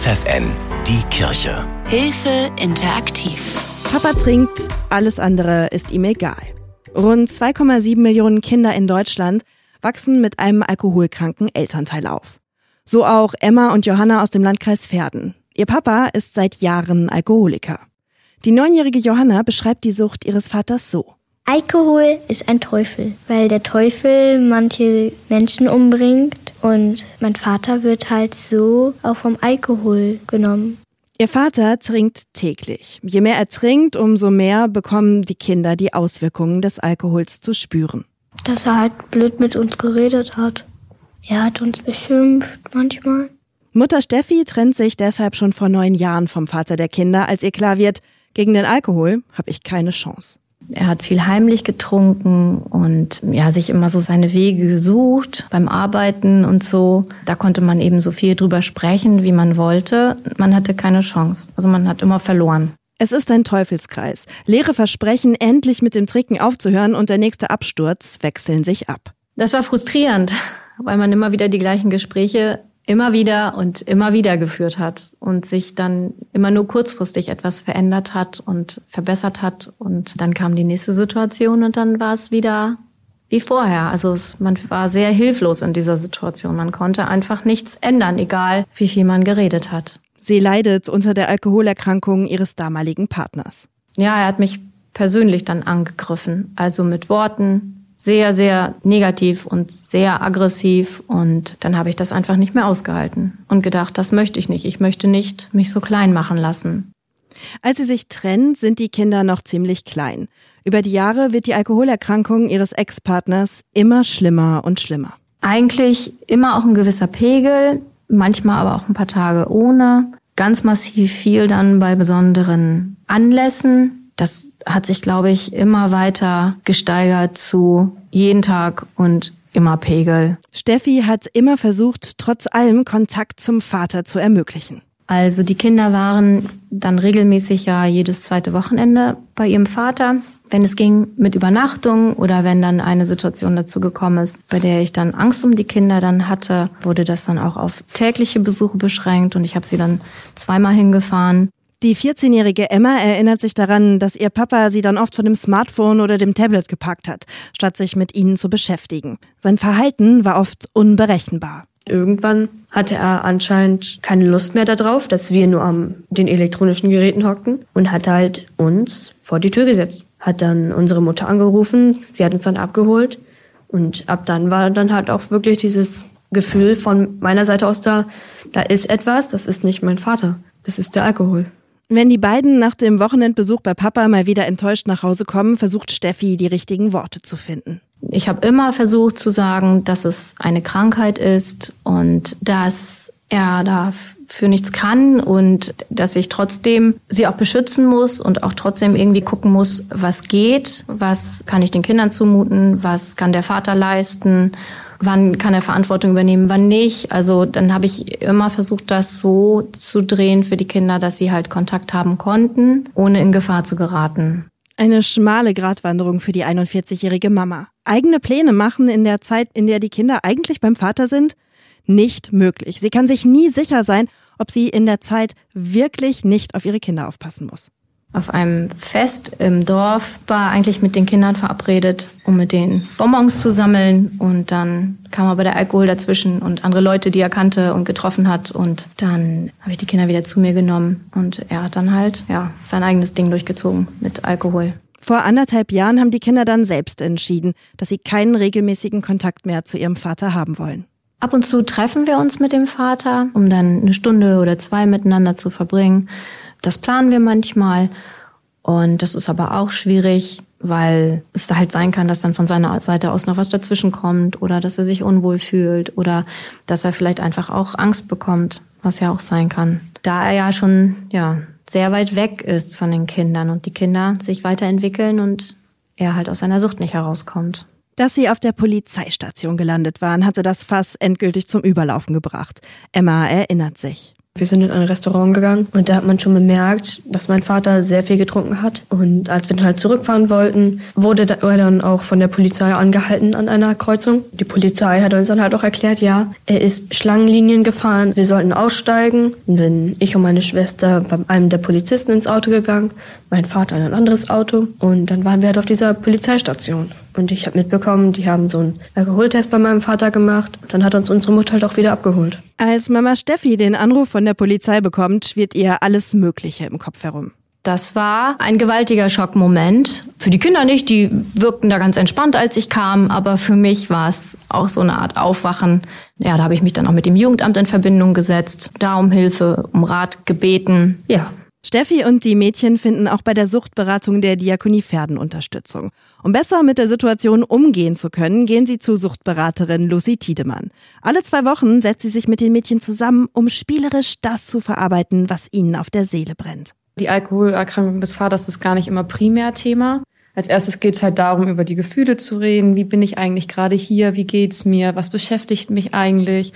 FFN, die Kirche. Hilfe interaktiv. Papa trinkt, alles andere ist ihm egal. Rund 2,7 Millionen Kinder in Deutschland wachsen mit einem alkoholkranken Elternteil auf. So auch Emma und Johanna aus dem Landkreis Verden. Ihr Papa ist seit Jahren Alkoholiker. Die neunjährige Johanna beschreibt die Sucht ihres Vaters so. Alkohol ist ein Teufel, weil der Teufel manche Menschen umbringt und mein Vater wird halt so auch vom Alkohol genommen. Ihr Vater trinkt täglich. Je mehr er trinkt, umso mehr bekommen die Kinder die Auswirkungen des Alkohols zu spüren. Dass er halt blöd mit uns geredet hat. Er hat uns beschimpft manchmal. Mutter Steffi trennt sich deshalb schon vor neun Jahren vom Vater der Kinder, als ihr klar wird, gegen den Alkohol habe ich keine Chance. Er hat viel heimlich getrunken und ja, sich immer so seine Wege gesucht beim Arbeiten und so. Da konnte man eben so viel drüber sprechen, wie man wollte. Man hatte keine Chance. Also man hat immer verloren. Es ist ein Teufelskreis. Leere Versprechen, endlich mit dem Trinken aufzuhören und der nächste Absturz wechseln sich ab. Das war frustrierend, weil man immer wieder die gleichen Gespräche immer wieder und immer wieder geführt hat und sich dann immer nur kurzfristig etwas verändert hat und verbessert hat. Und dann kam die nächste Situation und dann war es wieder wie vorher. Also es, man war sehr hilflos in dieser Situation. Man konnte einfach nichts ändern, egal wie viel man geredet hat. Sie leidet unter der Alkoholerkrankung ihres damaligen Partners. Ja, er hat mich persönlich dann angegriffen. Also mit Worten, sehr, sehr negativ und sehr aggressiv. Und dann habe ich das einfach nicht mehr ausgehalten und gedacht, das möchte ich nicht. Ich möchte nicht mich so klein machen lassen. Als sie sich trennen, sind die Kinder noch ziemlich klein. Über die Jahre wird die Alkoholerkrankung ihres Ex-Partners immer schlimmer und schlimmer. Eigentlich immer auch ein gewisser Pegel, manchmal aber auch ein paar Tage ohne. Ganz massiv viel dann bei besonderen Anlässen. Das hat sich, glaube ich, immer weiter gesteigert zu jeden Tag und immer Pegel. Steffi hat immer versucht, trotz allem Kontakt zum Vater zu ermöglichen. Also die Kinder waren dann regelmäßig ja jedes zweite Wochenende bei ihrem Vater, wenn es ging mit Übernachtung oder wenn dann eine Situation dazu gekommen ist, bei der ich dann Angst um die Kinder dann hatte, wurde das dann auch auf tägliche Besuche beschränkt und ich habe sie dann zweimal hingefahren. Die 14-jährige Emma erinnert sich daran, dass ihr Papa sie dann oft von dem Smartphone oder dem Tablet gepackt hat, statt sich mit ihnen zu beschäftigen. Sein Verhalten war oft unberechenbar. Irgendwann hatte er anscheinend keine Lust mehr darauf, dass wir nur an den elektronischen Geräten hockten und hat halt uns vor die Tür gesetzt. Hat dann unsere Mutter angerufen, sie hat uns dann abgeholt und ab dann war dann halt auch wirklich dieses Gefühl von meiner Seite aus da, da ist etwas, das ist nicht mein Vater, das ist der Alkohol. Wenn die beiden nach dem Wochenendbesuch bei Papa mal wieder enttäuscht nach Hause kommen, versucht Steffi, die richtigen Worte zu finden. Ich habe immer versucht zu sagen, dass es eine Krankheit ist und dass er dafür nichts kann und dass ich trotzdem sie auch beschützen muss und auch trotzdem irgendwie gucken muss, was geht, was kann ich den Kindern zumuten, was kann der Vater leisten wann kann er Verantwortung übernehmen, wann nicht. Also dann habe ich immer versucht, das so zu drehen für die Kinder, dass sie halt Kontakt haben konnten, ohne in Gefahr zu geraten. Eine schmale Gratwanderung für die 41-jährige Mama. Eigene Pläne machen in der Zeit, in der die Kinder eigentlich beim Vater sind, nicht möglich. Sie kann sich nie sicher sein, ob sie in der Zeit wirklich nicht auf ihre Kinder aufpassen muss auf einem Fest im Dorf, war eigentlich mit den Kindern verabredet, um mit den Bonbons zu sammeln. Und dann kam aber der Alkohol dazwischen und andere Leute, die er kannte und getroffen hat. Und dann habe ich die Kinder wieder zu mir genommen. Und er hat dann halt, ja, sein eigenes Ding durchgezogen mit Alkohol. Vor anderthalb Jahren haben die Kinder dann selbst entschieden, dass sie keinen regelmäßigen Kontakt mehr zu ihrem Vater haben wollen. Ab und zu treffen wir uns mit dem Vater, um dann eine Stunde oder zwei miteinander zu verbringen. Das planen wir manchmal. Und das ist aber auch schwierig, weil es da halt sein kann, dass dann von seiner Seite aus noch was dazwischen kommt oder dass er sich unwohl fühlt oder dass er vielleicht einfach auch Angst bekommt, was ja auch sein kann. Da er ja schon, ja, sehr weit weg ist von den Kindern und die Kinder sich weiterentwickeln und er halt aus seiner Sucht nicht herauskommt. Dass sie auf der Polizeistation gelandet waren, hatte das Fass endgültig zum Überlaufen gebracht. Emma erinnert sich. Wir sind in ein Restaurant gegangen und da hat man schon bemerkt, dass mein Vater sehr viel getrunken hat. Und als wir dann halt zurückfahren wollten, wurde er dann auch von der Polizei angehalten an einer Kreuzung. Die Polizei hat uns dann halt auch erklärt, ja, er ist Schlangenlinien gefahren, wir sollten aussteigen. Und dann ich und meine Schwester bei einem der Polizisten ins Auto gegangen, mein Vater in ein anderes Auto und dann waren wir halt auf dieser Polizeistation. Und ich habe mitbekommen, die haben so einen Alkoholtest bei meinem Vater gemacht. Dann hat uns unsere Mutter halt auch wieder abgeholt. Als Mama Steffi den Anruf von der Polizei bekommt, schwirrt ihr alles Mögliche im Kopf herum. Das war ein gewaltiger Schockmoment. Für die Kinder nicht, die wirkten da ganz entspannt, als ich kam, aber für mich war es auch so eine Art Aufwachen. Ja, da habe ich mich dann auch mit dem Jugendamt in Verbindung gesetzt, da um Hilfe, um Rat gebeten. Ja, Steffi und die Mädchen finden auch bei der Suchtberatung der Diakonie Pferden Unterstützung. Um besser mit der Situation umgehen zu können, gehen sie zu Suchtberaterin Lucy Tiedemann. Alle zwei Wochen setzt sie sich mit den Mädchen zusammen, um spielerisch das zu verarbeiten, was ihnen auf der Seele brennt. Die Alkoholerkrankung des Vaters ist gar nicht immer primär Thema. Als erstes geht es halt darum, über die Gefühle zu reden. Wie bin ich eigentlich gerade hier? Wie geht's mir? Was beschäftigt mich eigentlich?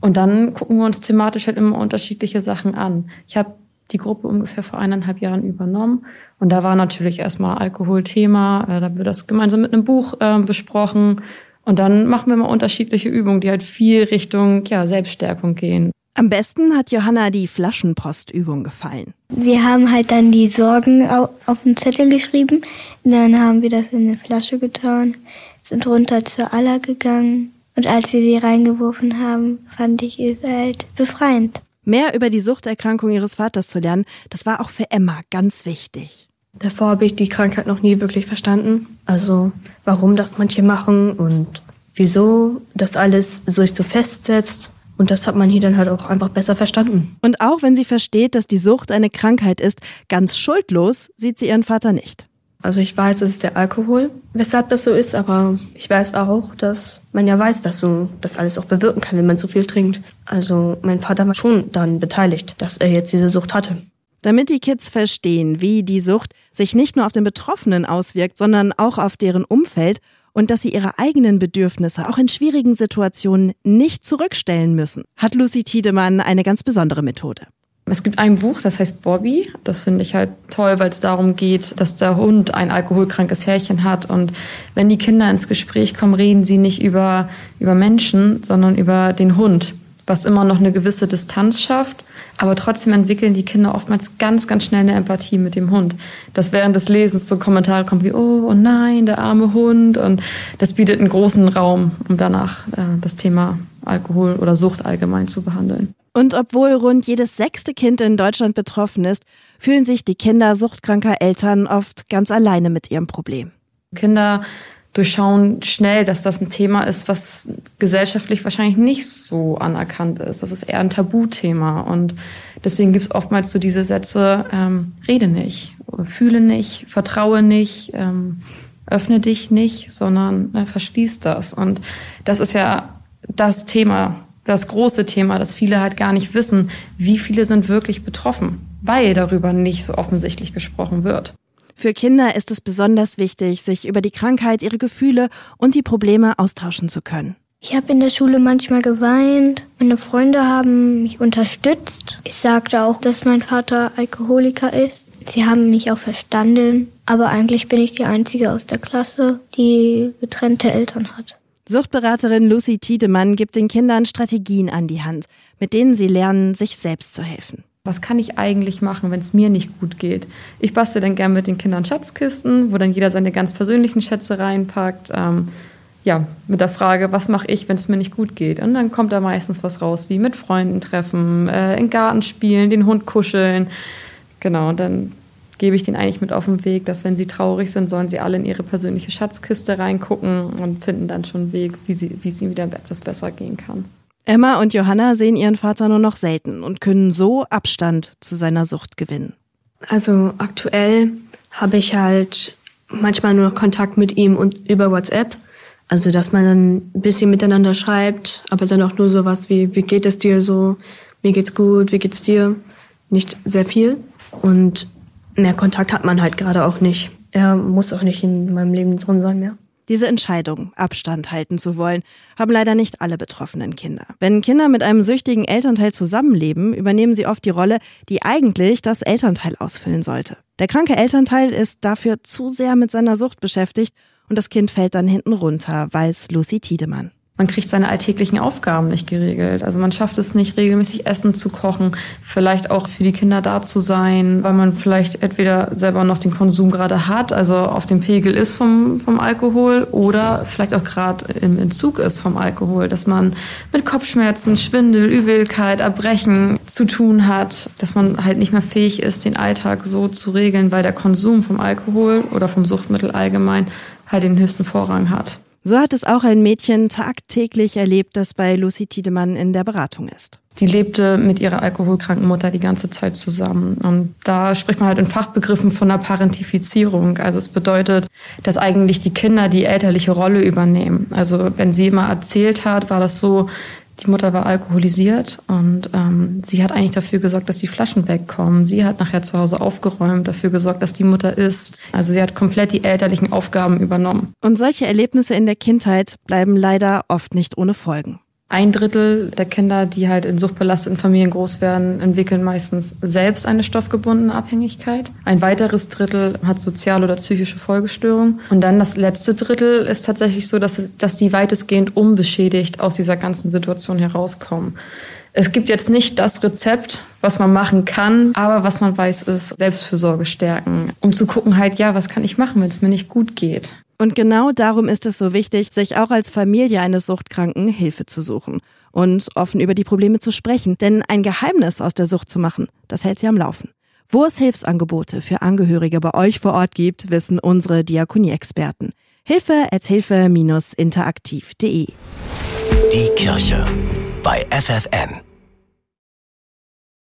Und dann gucken wir uns thematisch halt immer unterschiedliche Sachen an. Ich habe die Gruppe ungefähr vor eineinhalb Jahren übernommen. Und da war natürlich erstmal Alkohol Thema. Äh, da wird das gemeinsam mit einem Buch äh, besprochen. Und dann machen wir mal unterschiedliche Übungen, die halt viel Richtung ja, Selbststärkung gehen. Am besten hat Johanna die Flaschenpostübung gefallen. Wir haben halt dann die Sorgen auf den Zettel geschrieben. Und dann haben wir das in eine Flasche getan, sind runter zur Aller gegangen. Und als wir sie reingeworfen haben, fand ich es halt befreiend. Mehr über die Suchterkrankung ihres Vaters zu lernen, das war auch für Emma ganz wichtig. Davor habe ich die Krankheit noch nie wirklich verstanden. Also warum das manche machen und wieso das alles sich so festsetzt. Und das hat man hier dann halt auch einfach besser verstanden. Und auch wenn sie versteht, dass die Sucht eine Krankheit ist, ganz schuldlos sieht sie ihren Vater nicht. Also ich weiß, es ist der Alkohol, weshalb das so ist, aber ich weiß auch, dass man ja weiß, was so das alles auch bewirken kann, wenn man so viel trinkt. Also mein Vater war schon dann beteiligt, dass er jetzt diese Sucht hatte. Damit die Kids verstehen, wie die Sucht sich nicht nur auf den Betroffenen auswirkt, sondern auch auf deren Umfeld und dass sie ihre eigenen Bedürfnisse auch in schwierigen Situationen nicht zurückstellen müssen, hat Lucy Tiedemann eine ganz besondere Methode. Es gibt ein Buch, das heißt Bobby. Das finde ich halt toll, weil es darum geht, dass der Hund ein alkoholkrankes Härchen hat. Und wenn die Kinder ins Gespräch kommen, reden sie nicht über, über Menschen, sondern über den Hund, was immer noch eine gewisse Distanz schafft. Aber trotzdem entwickeln die Kinder oftmals ganz, ganz schnell eine Empathie mit dem Hund. Dass während des Lesens so Kommentare kommen wie, oh, oh nein, der arme Hund. Und das bietet einen großen Raum, um danach äh, das Thema Alkohol oder Sucht allgemein zu behandeln. Und obwohl rund jedes sechste Kind in Deutschland betroffen ist, fühlen sich die Kinder suchtkranker Eltern oft ganz alleine mit ihrem Problem. Kinder durchschauen schnell, dass das ein Thema ist, was gesellschaftlich wahrscheinlich nicht so anerkannt ist. Das ist eher ein Tabuthema. Und deswegen gibt es oftmals so diese Sätze, ähm, rede nicht, fühle nicht, vertraue nicht, ähm, öffne dich nicht, sondern äh, verschließ das. Und das ist ja das Thema, das große Thema, dass viele halt gar nicht wissen, wie viele sind wirklich betroffen, weil darüber nicht so offensichtlich gesprochen wird. Für Kinder ist es besonders wichtig, sich über die Krankheit, ihre Gefühle und die Probleme austauschen zu können. Ich habe in der Schule manchmal geweint. Meine Freunde haben mich unterstützt. Ich sagte auch, dass mein Vater Alkoholiker ist. Sie haben mich auch verstanden. Aber eigentlich bin ich die Einzige aus der Klasse, die getrennte Eltern hat. Suchtberaterin Lucy Tiedemann gibt den Kindern Strategien an die Hand, mit denen sie lernen, sich selbst zu helfen. Was kann ich eigentlich machen, wenn es mir nicht gut geht? Ich bastel dann gern mit den Kindern Schatzkisten, wo dann jeder seine ganz persönlichen Schätze reinpackt. Ähm, ja, mit der Frage, was mache ich, wenn es mir nicht gut geht? Und dann kommt da meistens was raus, wie mit Freunden treffen, äh, in Garten spielen, den Hund kuscheln. Genau, und dann gebe ich denen eigentlich mit auf den Weg, dass wenn sie traurig sind, sollen sie alle in ihre persönliche Schatzkiste reingucken und finden dann schon einen Weg, wie, sie, wie es ihnen wieder etwas besser gehen kann. Emma und Johanna sehen ihren Vater nur noch selten und können so Abstand zu seiner Sucht gewinnen. Also aktuell habe ich halt manchmal nur noch Kontakt mit ihm und über WhatsApp. Also dass man dann ein bisschen miteinander schreibt, aber dann auch nur sowas wie, wie geht es dir so? Mir geht's gut, wie geht's dir? Nicht sehr viel. Und mehr Kontakt hat man halt gerade auch nicht. Er muss auch nicht in meinem Leben drin sein mehr. Diese Entscheidung, Abstand halten zu wollen, haben leider nicht alle betroffenen Kinder. Wenn Kinder mit einem süchtigen Elternteil zusammenleben, übernehmen sie oft die Rolle, die eigentlich das Elternteil ausfüllen sollte. Der kranke Elternteil ist dafür zu sehr mit seiner Sucht beschäftigt und das Kind fällt dann hinten runter, weiß Lucy Tiedemann. Man kriegt seine alltäglichen Aufgaben nicht geregelt. Also man schafft es nicht, regelmäßig Essen zu kochen, vielleicht auch für die Kinder da zu sein, weil man vielleicht entweder selber noch den Konsum gerade hat, also auf dem Pegel ist vom, vom Alkohol oder vielleicht auch gerade im Entzug ist vom Alkohol, dass man mit Kopfschmerzen, Schwindel, Übelkeit, Erbrechen zu tun hat, dass man halt nicht mehr fähig ist, den Alltag so zu regeln, weil der Konsum vom Alkohol oder vom Suchtmittel allgemein halt den höchsten Vorrang hat. So hat es auch ein Mädchen tagtäglich erlebt, das bei Lucy Tiedemann in der Beratung ist. Die lebte mit ihrer alkoholkranken Mutter die ganze Zeit zusammen. Und da spricht man halt in Fachbegriffen von einer Parentifizierung. Also es bedeutet, dass eigentlich die Kinder die elterliche Rolle übernehmen. Also wenn sie immer erzählt hat, war das so, die Mutter war alkoholisiert und ähm, sie hat eigentlich dafür gesorgt, dass die Flaschen wegkommen. Sie hat nachher zu Hause aufgeräumt, dafür gesorgt, dass die Mutter isst. Also sie hat komplett die elterlichen Aufgaben übernommen. Und solche Erlebnisse in der Kindheit bleiben leider oft nicht ohne Folgen. Ein Drittel der Kinder, die halt in suchtbelasteten Familien groß werden, entwickeln meistens selbst eine stoffgebundene Abhängigkeit. Ein weiteres Drittel hat soziale oder psychische Folgestörungen. Und dann das letzte Drittel ist tatsächlich so, dass, dass die weitestgehend unbeschädigt aus dieser ganzen Situation herauskommen. Es gibt jetzt nicht das Rezept, was man machen kann, aber was man weiß, ist Selbstfürsorge stärken, um zu gucken halt, ja, was kann ich machen, wenn es mir nicht gut geht. Und genau darum ist es so wichtig, sich auch als Familie eines Suchtkranken Hilfe zu suchen und offen über die Probleme zu sprechen. Denn ein Geheimnis aus der Sucht zu machen, das hält sie am Laufen. Wo es Hilfsangebote für Angehörige bei euch vor Ort gibt, wissen unsere Diakonie-Experten. Hilfe als Hilfe-interaktiv.de Die Kirche bei FFN.